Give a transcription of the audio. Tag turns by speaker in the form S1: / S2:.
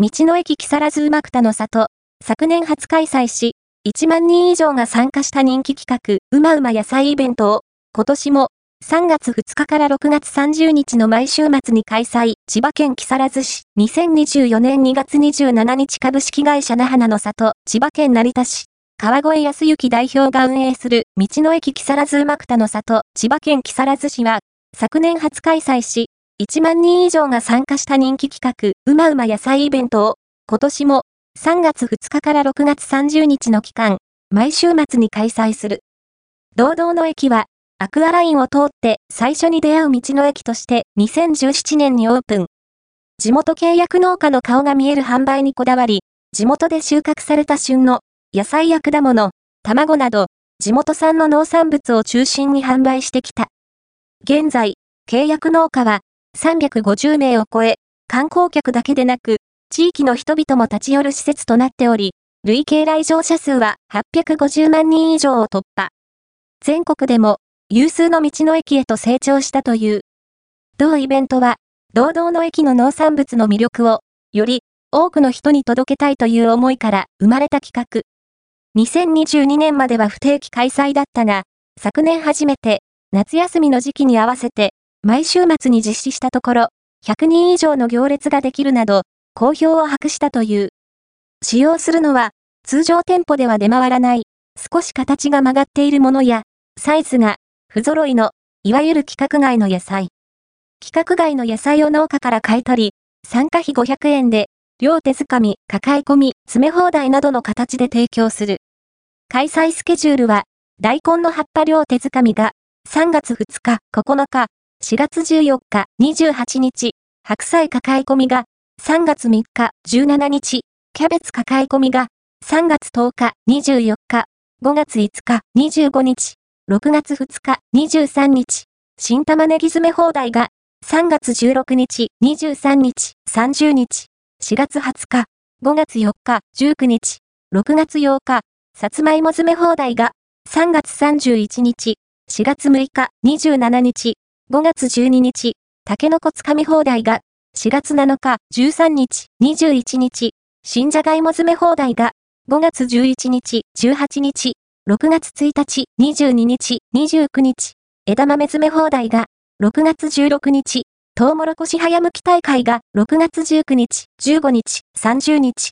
S1: 道の駅木更津うまくたの里、昨年初開催し、1万人以上が参加した人気企画、うまうま野菜イベントを、今年も3月2日から6月30日の毎週末に開催、千葉県木更津市、2024年2月27日株式会社那覇の里、千葉県成田市、川越康之代表が運営する道の駅木更津うまくたの里、千葉県木更津市は、昨年初開催し、1万人以上が参加した人気企画、うまうま野菜イベントを、今年も3月2日から6月30日の期間、毎週末に開催する。堂々の駅は、アクアラインを通って最初に出会う道の駅として2017年にオープン。地元契約農家の顔が見える販売にこだわり、地元で収穫された旬の野菜や果物、卵など、地元産の農産物を中心に販売してきた。現在、契約農家は350名を超え、観光客だけでなく、地域の人々も立ち寄る施設となっており、累計来場者数は850万人以上を突破。全国でも有数の道の駅へと成長したという。同イベントは、堂々の駅の農産物の魅力を、より多くの人に届けたいという思いから生まれた企画。2022年までは不定期開催だったが、昨年初めて、夏休みの時期に合わせて、毎週末に実施したところ、100人以上の行列ができるなど、好評を博したという。使用するのは、通常店舗では出回らない、少し形が曲がっているものや、サイズが不揃いの、いわゆる規格外の野菜。規格外の野菜を農家から買い取り、参加費500円で、量手づかみ、抱え込み、詰め放題などの形で提供する。開催スケジュールは、大根の葉っぱ量手づかみが、3月2日、9日、4月14日、28日、白菜抱え込みが、3月3日、17日、キャベツ抱え込みが、3月10日、24日、5月5日、25日、6月2日、23日、新玉ねぎ詰め放題が、3月16日、23日、30日、4月20日、5月4日、19日、6月8日、さつまいも詰め放題が、3月31日、4月6日、27日、5月12日、たけのこつかみ放題が、4月7日、13日、21日、新じゃがいも詰め放題が、5月11日、18日、6月1日、22日、29日、枝豆詰め放題が、6月16日、トウモロコシ早剥き大会が、6月19日、15日、30日、